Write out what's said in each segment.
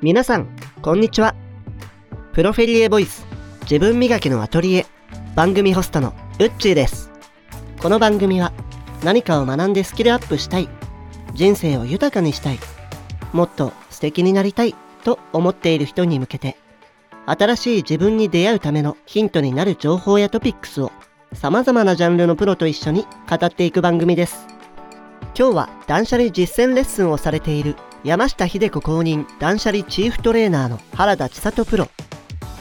皆さん、こんにちは。プロフェリエボイス、自分磨きのアトリエ、番組ホストのウッチーです。この番組は、何かを学んでスキルアップしたい、人生を豊かにしたい、もっと素敵になりたいと思っている人に向けて、新しい自分に出会うためのヒントになる情報やトピックスを、様々なジャンルのプロと一緒に語っていく番組です。今日は断捨離実践レッスンをされている山下秀子公認断捨離チーフトレーナーの原田千里プロ。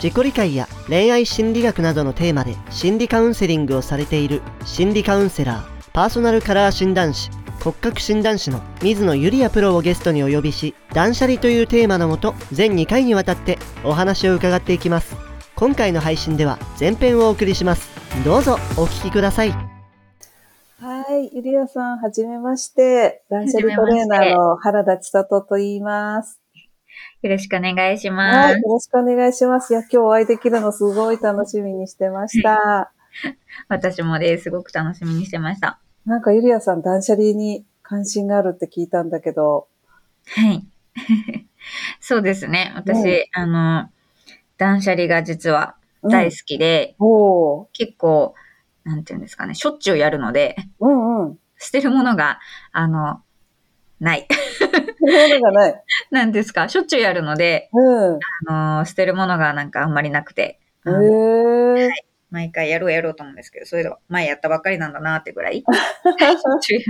自己理解や恋愛心理学などのテーマで心理カウンセリングをされている心理カウンセラーパーソナルカラー診断士骨格診断士の水野ゆりやプロをゲストにお呼びし断捨離というテーマのもと全2回にわたってお話を伺っていきます。今回の配信では前編をお送りします。どうぞお聞きください。い、ゆりやさん、はじめまして。断捨離トレーナーの原田千里と言います。よろしくお願いしまはい、すよ。ろしくお願いします。いや、今日お会いできるのすごい楽しみにしてました。私もです。すごく楽しみにしてました。なんかゆりやさん、断捨離に関心があるって聞いたんだけど。はい。そうですね。私、うんあの、断捨離が実は大好きで、うん、結構、なんていうんですかね、しょっちゅうやるので、うんうん。捨てるものが、あの、ない。そういうのがない。なんですか、しょっちゅうやるので、うん。あの、捨てるものがなんかあんまりなくて、へえー。毎回やろうやろうと思うんですけど、それでは前やったばっかりなんだなってぐらい、しょっちゅう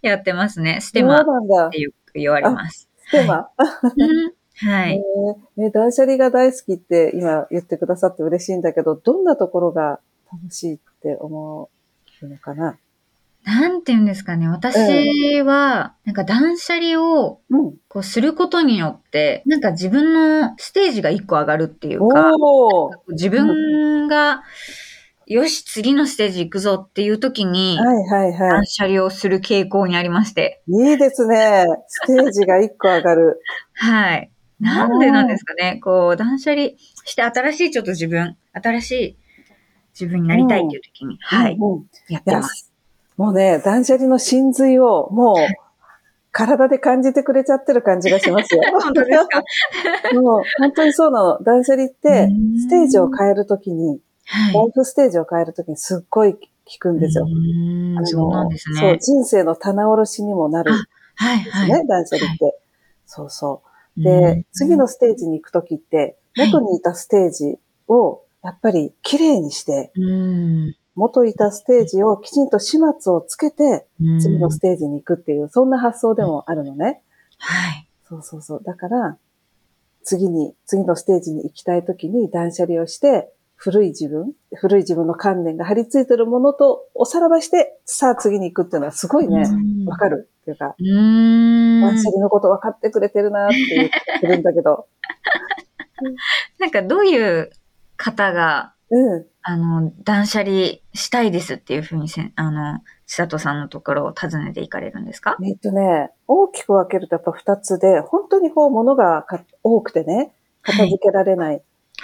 やってますね。ステマっそうなんだて。よく言われます。ステマ。うんはい。へーね、断捨離が大好きって今言ってくださって嬉しいんだけど、どんなところが楽しいって思うのかななんて言うんですかね。私は、なんか断捨離をうん。こうすることによって、なんか自分のステージが一個上がるっていうか、自分が、よし、次のステージ行くぞっていう時に、はいはいは断捨離をする傾向にありまして。い。いいですね。ステージが一個上がる。はい。なんでなんですかね。こう、断捨離して新しいちょっと自分、新しい自分になりたいっていう時に、はい、うんうんやってます。もうね、断捨離の真髄をもう体で感じてくれちゃってる感じがしますよ。本当ですか？もう本当にそうなの。断捨離ってうんステージを変えるときに、はい。ライフステージを変えるときにすっごい効くんですよ。そうなんですそう、ね。人生の棚卸しにもなるんではい、すはい。ね、断捨離って。そうそう。うでん、次のステージに行くときって、はい元にいたステージをやっぱり綺麗にして、うん元いたステージをきちんと始末をつけて、うん次のステージに行くっていう、そんな発想でもあるのね。はい。そうそうそう。だから、次に、次のステージに行きたいときに断捨離をして、古い自分、古い自分の観念が張り付いてるものとおさらばして、さあ次に行くっていうのはすごいね、うんわかるっていうか。断捨離のこと分かってくれてるなって言ってるんだけど、なんかどういう方が、うん。あの、断捨離したいですっていうふうにせん、あの、千里さんのところを訪ねていかれるんですか？えっとね、大きく分けるとやっぱ二つで、本当にこう物がか多くてね、片付けられない。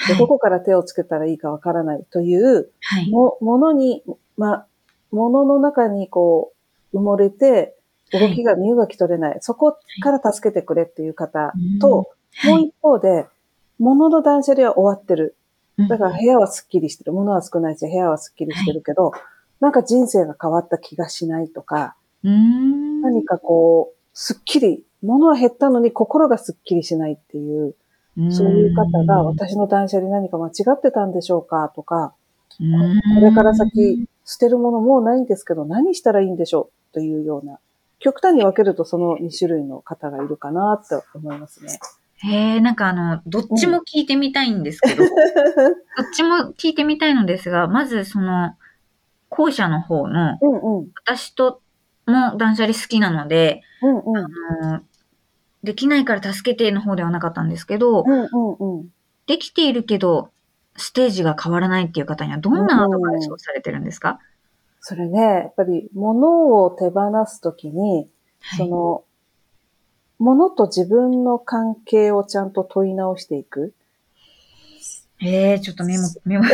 でどこから手をつけたらいいかわからないという、はい。も、ものに、ま、ものの中にこう、埋もれて、動きが、身動き取れない。そこから助けてくれっていう方と、もう一方で、物の断捨離は終わってる。だから部屋はスッキリしてる。物は少ないし、部屋はスッキリしてるけど、なんか人生が変わった気がしないとか、うーん。何かこう、すっきり、物は減ったのに心がすっきりしないっていう、そういう方が私の断捨離何か間違ってたんでしょうかとか、これから先、捨てるものもうないんですけど、何したらいいんでしょうというような、極端に分けるとその2種類の方がいるかなって思いますね。へえ、なんかあの、どっちも聞いてみたいんですけど、どっちも聞いてみたいのですが、まずその、後者の方の、うんうん。私とも断捨離好きなので、うんうん。あのできないから助けての方ではなかったんですけど、うんうんうん。できているけど、ステージが変わらないっていう方にはどんなアドバイスをされてるんですか、それね、やっぱり物を手放すときに、その、物と自分の関係をちゃんと問い直していく。ええちょっとメモ、メモ。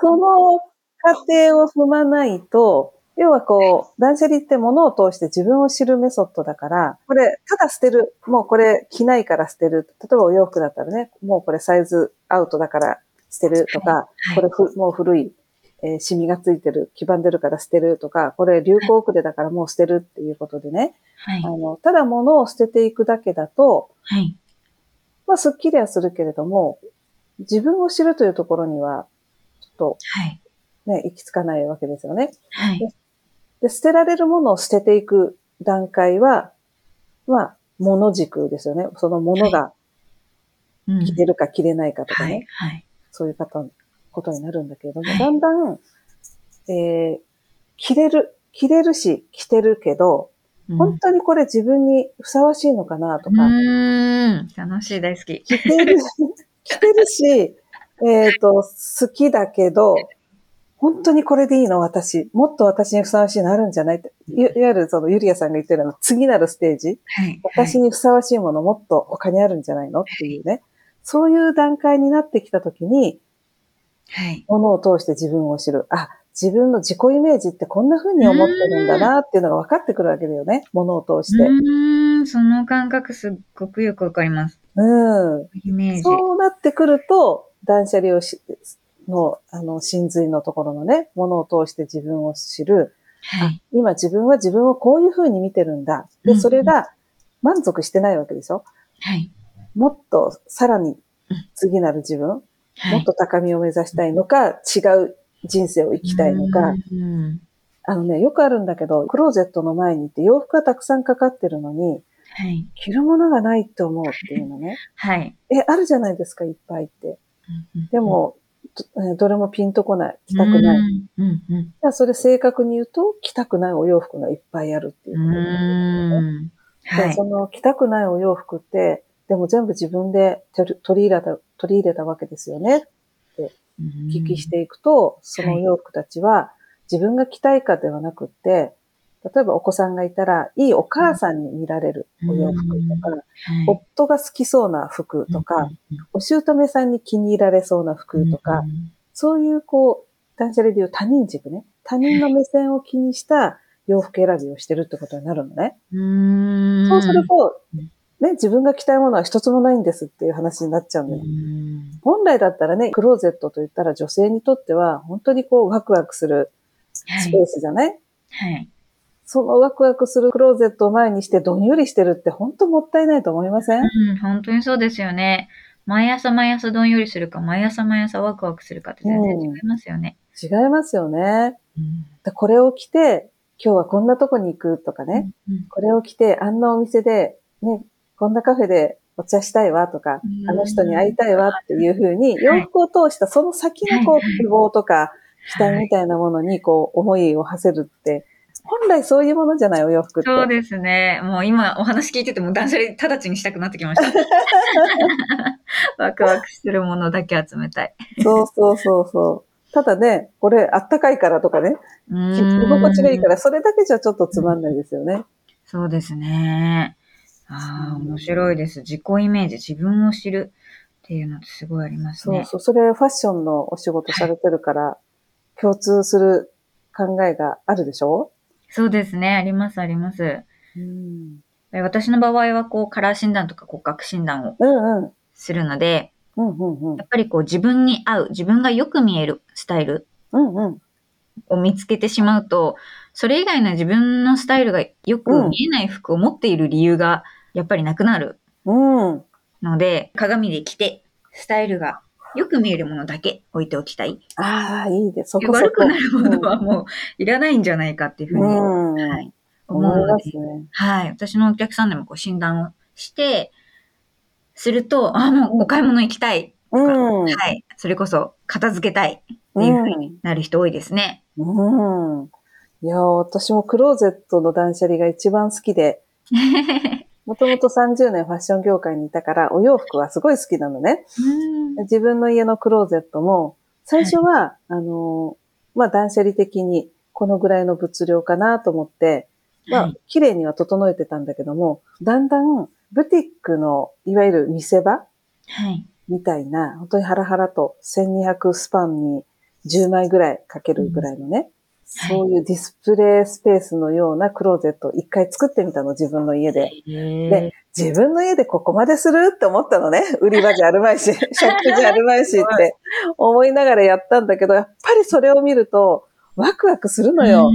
その過程を踏まないと、要はこう、断捨離って物を通して自分を知るメソッドだから、これ、ただ捨てる。もうこれ着ないから捨てる。例えばお洋服だったらね、もうこれサイズアウトだから捨てるとか、はいこれふもう古い、えーシミがついてる、黄ばんでるから捨てるとか、これ流行遅れだからもう捨てるっていうことでね、はいあ。の、ただ物を捨てていくだけだと、はい。まあ、すっきりはするけれども、自分を知るというところには、ちょっはい。とね、行き着かないわけですよね。はい。で、捨てられるものを捨てていく段階は、まあ、物軸ですよね。そのものがうん着てるか着れないかとかね、はい。はい。そういう方、ことになるんだけれども、はいだんだん、えー、着れる、着れるし、着てるけど、うん本当にこれ自分にふさわしいのかなとうか、ーん。楽しい、大好き。着てる、着てるし、えっ、と、好きだけど、本当にこれでいいの私。もっと私にふさわしいのあるんじゃないって。いいわゆるそのゆりやさんが言ってるの次なるステージ。はい。私にふさわしいものもっと他にあるんじゃないの？っていうね。そういう段階になってきたときに、はい。ものを通して自分を知る。あ、自分の自己イメージってこんな風に思ってるんだなっていうのが分かってくるわけだよね。ものを通して。うーん。その感覚すっごくよくわかります。うん。イメージ。そうなってくると、断捨離をし、の、あの、真髄のところのね、ものを通して自分を知る。はい。今自分は自分をこういう風に見てるんだ。で、うんそれが満足してないわけでしょ？はい。もっとさらにうん次なる自分、はい。もっと高みを目指したいのか、違う人生を生きたいのか。うん。あのね、よくあるんだけど、クローゼットの前に行って洋服がたくさんかかってるのに、はい。着るものがないって思うっていうのね。はい。え、あるじゃないですか、いっぱいって。うんで、も、どれもピンとこない。着たくない。うん。うん。それ正確に言うと、着たくないお洋服がいっぱいあるっていううことになるね。はいでそ。の着たくないお洋服って、でも全部自分で取り入れた、取り入れたわけですよね。お聞きしていくと、そのお洋服たちは自分が着たいかではなくって、例えばお子さんがいたら、いいお母さんに見られるお洋服とか、はい、夫が好きそうな服とか、お姑さんに気に入られそうな服とか、そういうこう、断捨離でいう他人軸ね。他人の目線を気にした洋服選びをしてるってことになるのね。うん。そうするとうん、ね、自分が着たいものは一つもないんですっていう話になっちゃうんだよ。うん本来だったらね、クローゼットと言ったら女性にとっては本当にこうワクワクするはいスペースじゃない、はい。そのワクワクするクローゼットを前にしてどんよりしてるって本当もったいないと思いません、うん、本当にそうですよね。毎朝毎朝どんよりするか、毎朝毎朝ワクワクするかって全然違いますよね。違いますよね。うんでこれを着て、今日はこんなとこに行くとかね、うんこれを着て、あんなお店で、ね、こんなカフェでお茶したいわとかう、んあの人に会いたいわっていうふうに、はい洋服を通したその先のこう希望とか、期待みたいなものにこう思いを馳せるって、本来そういうものじゃないお洋服って。そうですね。もう今お話聞いてても断捨離直ちにしたくなってきました。ワクワクするものだけ集めたい。そうそうそうそう。ただね、これあったかいからとかね、う着心地がいいから、それだけじゃちょっとつまんないですよね。そうですね。ああ、面白いです。自己イメージ、自分を知るっていうのってすごいありますね。そうそう。それファッションのお仕事されてるから、共通する考えがあるでしょ？そうですね。あります、あります。うん。私の場合は、こう、カラー診断とか骨格診断を。するので、うんうんうんや。っぱりこう、自分に合う、自分がよく見えるスタイル。を見つけてしまうと、それ以外の自分のスタイルがよく見えない服を持っている理由が、やっぱりなくなるうん。ので、鏡で着て、スタイルがよく見えるものだけ置いておきたい。ああ、いいです。そこそこ。悪くなるものはもういらないんじゃないかっていうふうに、うん。はい、思うので、ね。はい。私のお客さんでもこう診断をして、すると、あ、もうお買い物行きたい。うん。はい。それこそ片付けたいっていうふうになる人多いですね。うん。うん。いやー、私もクローゼットの断捨離が一番好きで、もともと30年ファッション業界にいたから、お洋服はすごい好きなのね。うん自分の家のクローゼットも、最初は、あのー、まあ、断捨離的にこのぐらいの物量かなと思って、まあはい、綺麗には整えてたんだけども、だんだん、ブティックの、いわゆる見せ場はい。みたいな、本当にハラハラと1200スパンに10枚ぐらいかけるぐらいのね、そういうディスプレイスペースのようなクローゼットを一回作ってみたの、自分の家で。で、自分の家でここまでするって思ったのね。売り場じゃあるまいし、ショップじゃあるまいしって思いながらやったんだけど、やっぱりそれを見ると、ワクワクするのよ。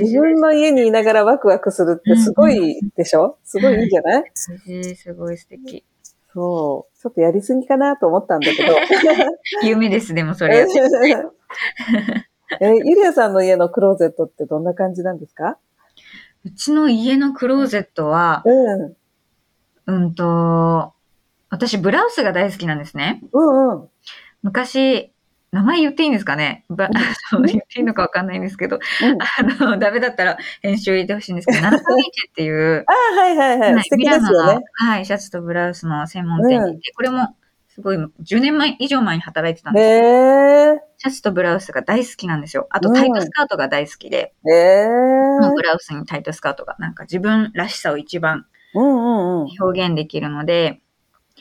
自分の家にいながらワクワクするってすごいでしょ？すごいいいんじゃない？すごい素敵。そう。ちょっとやりすぎかなと思ったんだけど。夢です、でもそれ。え、ゆりやさんの家のクローゼットってどんな感じなんですか？うちの家のクローゼットは、うん。うんと、私ブラウスが大好きなんですね。うんうん。昔、名前言っていいんですかね？ば言っていいのかわかんないんですけど、うん、あの、ダメだったら編集入れてほしいんですけど、ナナカビーチっていう、あはいはいはい。素敵ですよね。はい、シャツとブラウスの専門店に行って、うん、これもすごい、10年前以上前に働いてたんですけど、シャツとブラウスが大好きなんですよ。あとタイトスカートが大好きで、うん、ブラウスにタイトスカートがなんか自分らしさを一番表現できるので、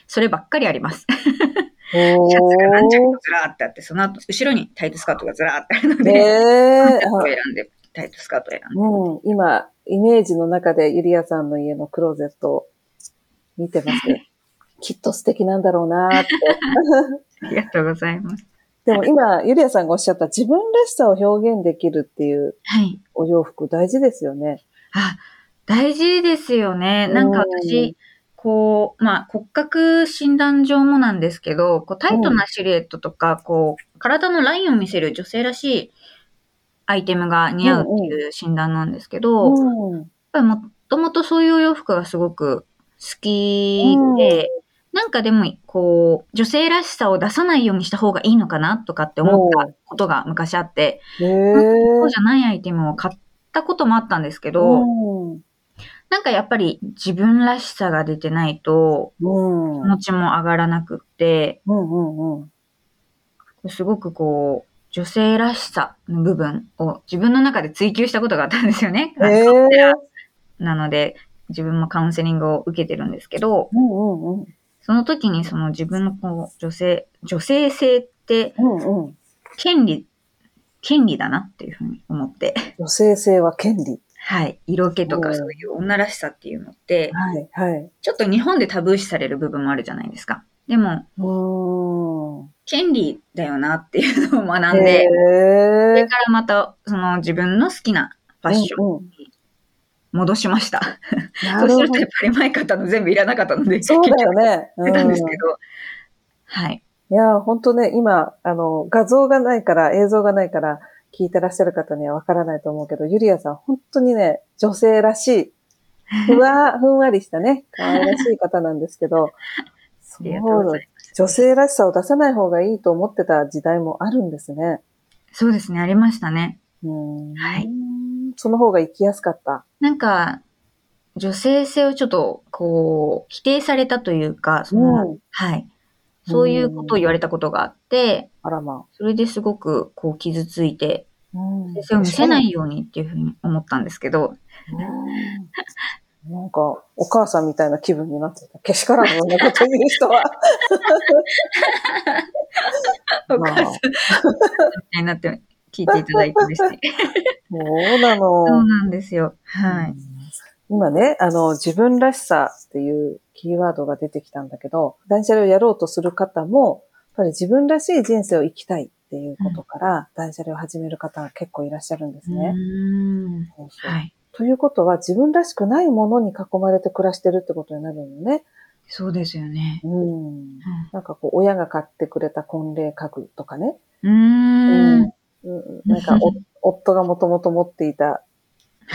そればっかりあります。シャツが何着もずらーってあって、その後、後ろにタイトスカートがずらーってあるので、えー、を選んで、タイトスカートを選んで。うん、今、イメージの中でゆりやさんの家のクローゼットを見てます。きっと素敵なんだろうなって。ありがとうございます。でも今、ゆりやさんがおっしゃった自分らしさを表現できるっていうお洋服大事ですよね。あ、大事ですよね。なんか私、こう、まあ、骨格診断上もなんですけど、こうタイトなシルエットとか、こう、体のラインを見せる女性らしいアイテムが似合うっていう診断なんですけど、やっぱりもともとそういうお洋服がすごく好きで、なんかでも、こう、女性らしさを出さないようにした方がいいのかなとかって思ったことが昔あって、そうじゃないアイテムを買ったこともあったんですけど、なんかやっぱり自分らしさが出てないと、気持ちも上がらなくって、すごくこう、女性らしさの部分を自分の中で追求したことがあったんですよね。なので、自分もカウンセリングを受けてるんですけど、その時にその自分のこう女性、女性性って、権利、権利だなっていうふうに思って。女性性は権利。はい。色気とかそういう女らしさっていうのって、はい、はい。ちょっと日本でタブー視される部分もあるじゃないですか。でも、権利だよなっていうのを学んで、それからまた、その自分の好きなファッションに戻しました。そうするとやっぱり前買ったの全部いらなかったので、そうだよね。うん、たんですけど、はい。いや、本当ね、今、あの、画像がないから、映像がないから、聞いてらっしゃる方にはわからないと思うけど、ゆりやさん、本当にね、女性らしい、ふわ、ふんわりしたね、可愛らしい方なんですけど、そう、女性らしさを出さない方がいいと思ってた時代もあるんですね。そうですね、ありましたね。うんはい。その方が生きやすかった。なんか、女性性をちょっと、こう、否定されたというか、その、うん、はい。そういうことを言われたことがあって、あらまあ。それですごく、こう、傷ついて、先生を見せないようにっていうふうに思ったんですけど。なんか、お母さんみたいな気分になってた。けしからんようなこと言う人は。お母さんみたいになって聞いていただいてですね。そうなの。そうなんですよ。はい。今ね、あの、自分らしさっていうキーワードが出てきたんだけど、断捨離をやろうとする方も、やっぱり自分らしい人生を生きたいっていうことから、断捨離を始める方が結構いらっしゃるんですね。そうそうはい、ということは、自分らしくないものに囲まれて暮らしてるってことになるのね。そうですよね。うん。なんかこう、親が買ってくれた婚礼家具とかね。うん。なんか 夫がもともと持っていた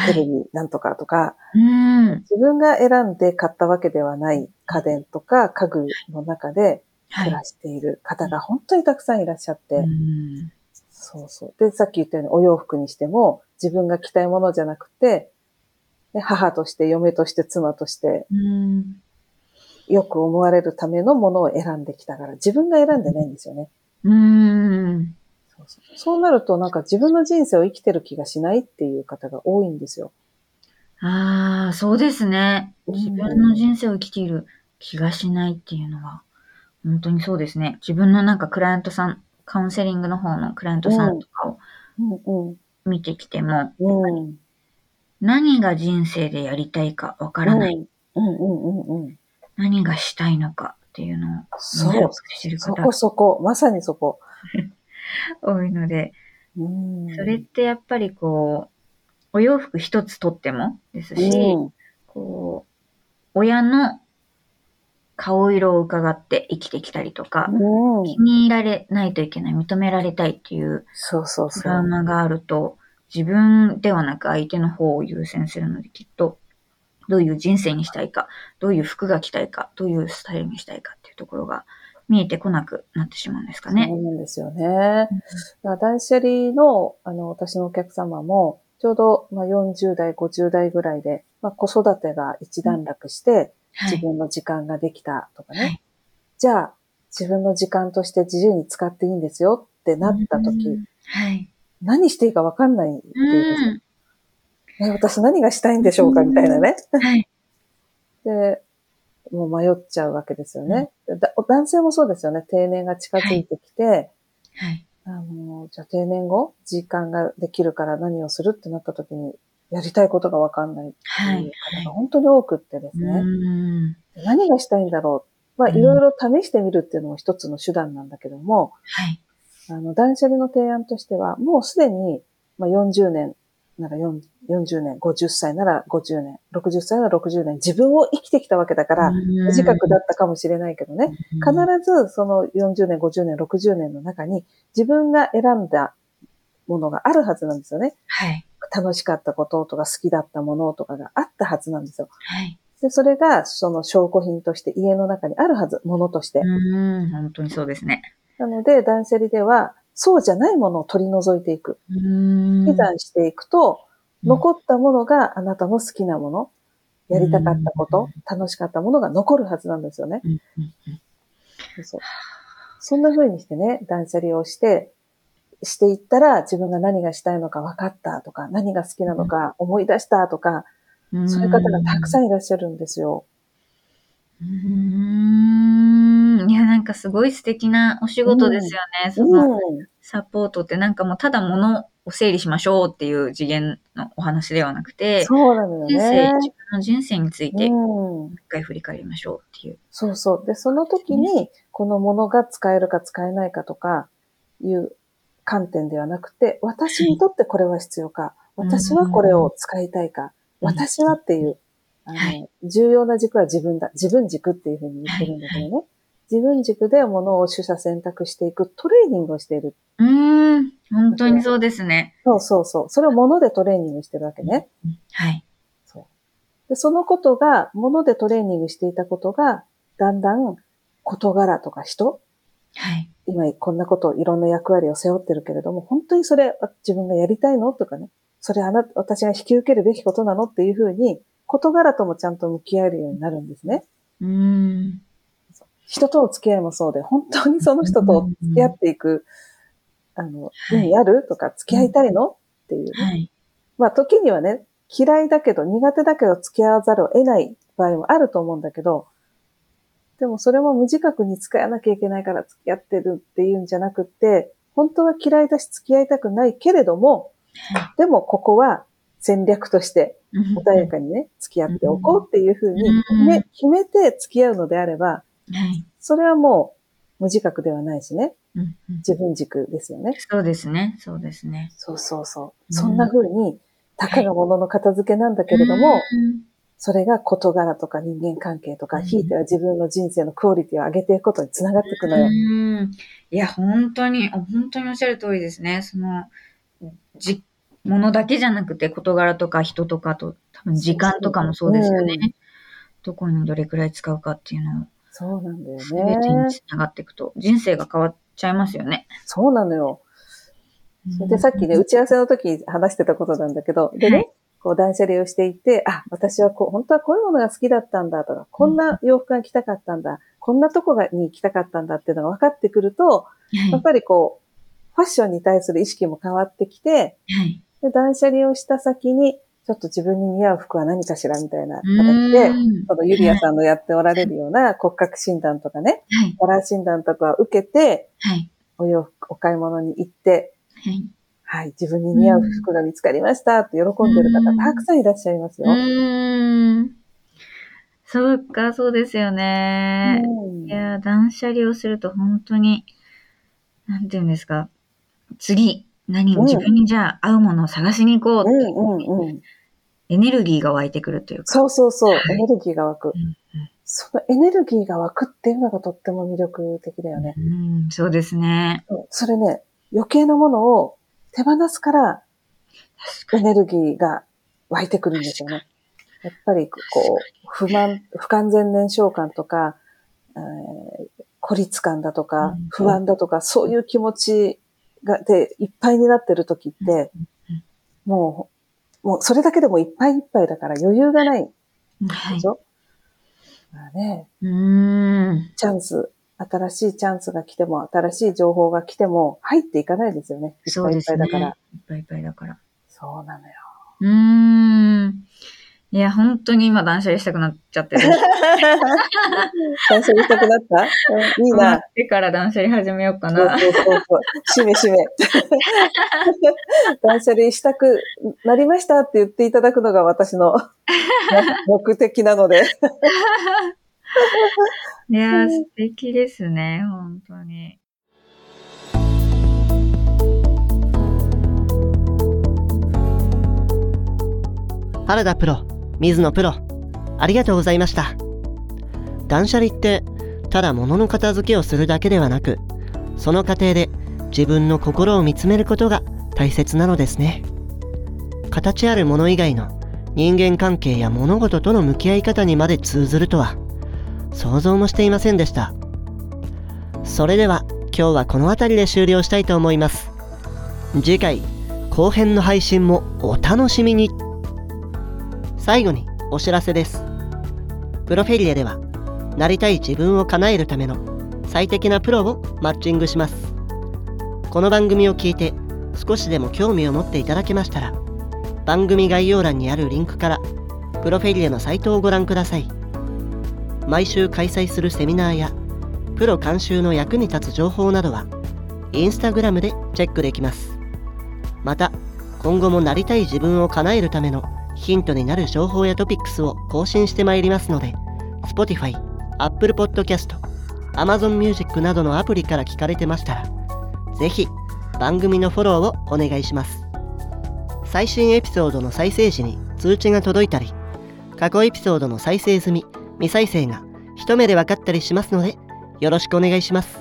テレビなんとかとか、はい、自分が選んで買ったわけではない家電とか家具の中で暮らしている方が本当にたくさんいらっしゃって、はい、そうそう。で、さっき言ったようにお洋服にしても自分が着たいものじゃなくて、母として嫁として妻として、よく思われるためのものを選んできたから、自分が選んでないんですよね。うんそうなるとなんか自分の人生を生きてる気がしないっていう方が多いんですよ。ああ、そうですね。自分の人生を生きている気がしないっていうのは、本当にそうですね。自分のなんかクライアントさん、カウンセリングの方のクライアントさんとかをうん。見てきても、うん。何が人生でやりたいかわからない。うんうんうんうん。何がしたいのかっていうのをそうてるそ方こそこ。まさにそこ。多いので、うん。それってやっぱりこう、お洋服一つとってもですし、うん。こう、親の顔色を伺って生きてきたりとか、うん。気に入られないといけない、認められたいっていうそうそうトそう。ラウマがあると、自分ではなく相手の方を優先するので、きっと、どういう人生にしたいか、どういう服が着たいか、どういうスタイルにしたいかっていうところが見えてこなくなってしまうんですかね。そうなんですよね。だから断捨離の、あの、私のお客様も、ちょうど、まあ、40代、50代ぐらいで、まあ、子育てが一段落して、はい。自分の時間ができたとかね。はいじゃあ、自分の時間として自由に使っていいんですよってなった時、うんはい。何していいかわかんないっていううん。え私何がしたいんでしょうかみたいなね。はい。で、もう迷っちゃうわけですよね。だ男性もそうですよね。定年が近づいてきて、はい。あの、じゃあ定年後、時間ができるから何をするってなった時に、やりたいことがわかんないってはいいう方が本当に多くってですね。うん何がしたいんだろう。まあ、うんいろいろ試してみるっていうのも一つの手段なんだけども、はい。あの、断捨離の提案としては、もうすでに、まあ、40年なら40 40年、50歳なら50年、60歳なら60年、自分を生きてきたわけだから、短くだったかもしれないけどね、必ずその40年、50年、60年の中に自分が選んだものがあるはずなんですよね。はい。楽しかったこととか好きだったものとかがあったはずなんですよ。はい。で、それがその証拠品として家の中にあるはず、ものとして。うん、本当にそうですね。なので、断捨離では、そうじゃないものを取り除いていく。うん引断していくと、残ったものがあなたの好きなもの、やりたかったこと、楽しかったものが残るはずなんですよね。そうそんな風にしてね、断捨離をして、していったら自分が何がしたいのか分かったとか、何が好きなのか思い出したとか、うんそういう方がたくさんいらっしゃるんですよ。うーん。かすごい素敵なお仕事ですよね。そのうん。サポートってなんかもうただ物を整理しましょうっていう次元のお話ではなくて、そうなのよ人生、ね。自分の人生について一うん。回振り返りましょうっていう。そうそう。で、その時に、このものが使えるか使えないかとかいう観点ではなくて、私にとってこれは必要か、私はこれを使いたいか、うん私はっていう、あの、はい重要な軸は自分だ。自分軸っていうふうに言ってるんだけどね。自分軸でものを取捨選択していくトレーニングをしている。うーん。本当にそうですね。そうそうそう。それをものでトレーニングしてるわけね。はい。そう。で、そのことが、ものでトレーニングしていたことが、だんだん事柄とか人、はい。今こんなことをいろんな役割を背負ってるけれども、本当にそれ自分がやりたいのとかね、それあな私が引き受けるべきことなのっていうふうに、事柄ともちゃんと向き合えるようになるんですね。うーん。人との付き合いもそうで、本当にその人と付き合っていく、あの、はい。意味ある？とか、付き合いたいの？っていうね。はい。まあ時にはね、嫌いだけど、苦手だけど付き合わざるを得ない場合もあると思うんだけど、でもそれも無自覚に使わなきゃいけないから付き合ってるっていうんじゃなくって、本当は嫌いだし付き合いたくないけれども、はでもここは戦略としてい。穏やかにね、付き合っておこうっていうふうにうん。決め決めて付き合うのであれば、はい。それはもう無自覚ではないしね、うんうん自分軸ですよね。そうですね。そうですね。そうそうそう。うんそんな風に、たかがものの片付けなんだけれども、うんそれが事柄とか人間関係とか、うんひいては自分の人生のクオリティを上げていくことにつながっていくのよ。うんいや、本当に、本当におっしゃる通りですね。その、じ、ものだけじゃなくて、事柄とか人とかと、多分時間とかもそうですよね。うんどこにどれくらい使うかっていうのを、そうなんだよすべてにね。つながっていくと、人生が変わっちゃいますよね。そうなのよ。それでさっきね、打ち合わせの時話してたことなんだけど、でね、はいこう断捨離をしていて、あ、私はこう、本当はこういうものが好きだったんだとか、こんな洋服が着たかったんだ、こんなとこがに行きたかったんだっていうのが分かってくると、はい。やっぱりこう、ファッションに対する意識も変わってきて、はい。で断捨離をした先に、ちょっと自分に似合う服は何かしらみたいなう形で、んそのユリアさんのやっておられるような骨格診断とかね、はい。カラー診断とかを受けて、はい。お洋服、お買い物に行って、はい。はい、自分に似合う服が見つかりましたって喜んでる方、たくさんいらっしゃいますよ。うーん。そうか、そうですよね。うんいやー、断捨離をすると本当に、なんていうんですか。次、何、うん自分にじゃあ合うものを探しに行こうってう、んうんうん。エネルギーが湧いてくるというか。そうそうそう、はいエネルギーが湧く。うんそのエネルギーが湧くっていうのがとっても魅力的だよね。うん、そうですね。それね、余計なものを手放すから、エネルギーが湧いてくるんですよね。やっぱり、こう、不満、不完全燃焼感とか、えー孤立感だとかうん、不安だとか、そういう気持ちが、で、いっぱいになってる時って、もう、もうそれだけでもいっぱいいっぱいだから余裕がないはいでし。ょ、まあね、うーん。チャンス、新しいチャンスが来ても、新しい情報が来ても、入っていかないですよね。いっぱいいっ。ぱいだから。いっぱいいっぱいだから。そうなのよ。うーん。いや、本当に今断捨離したくなっちゃってる。断捨離したくなった、うん、いいな。でから断捨離始めようかな。そうそうそう。しめしめ。断捨離したくなりましたって言っていただくのが私の 目的なので。いやー、素敵ですね、本当に。原田プロ、水野プロ、ありがとうございました。断捨離って、ただ物の片付けをするだけではなく、その過程で自分の心を見つめることが大切なのですね。形あるもの以外の人間関係や物事との向き合い方にまで通ずるとは、想像もしていませんでした。それでは、今日はこの辺りで終了したいと思います。次回、後編の配信もお楽しみに。最後にお知らせです。プロフェリエでは、なりたい自分を叶えるための最適なプロをマッチングします。この番組を聞いて少しでも興味を持っていただけましたら、番組概要欄にあるリンクから、プロフェリエのサイトをご覧ください。毎週開催するセミナーや、プロ監修の役に立つ情報などは、インスタグラムでチェックできます。また、今後もなりたい自分を叶えるためのヒントになる情報やトピックスを更新してまいりますので、Spotify、Apple Podcast、Amazon Music などのアプリから聞かれてましたら、ぜひ番組のフォローをお願いします。最新エピソードの再生時に通知が届いたり、過去エピソードの再生済み、未再生が一目で分かったりしますので、よろしくお願いします。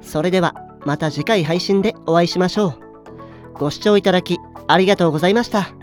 それではまた次回配信でお会いしましょう。ご視聴いただきありがとうございました。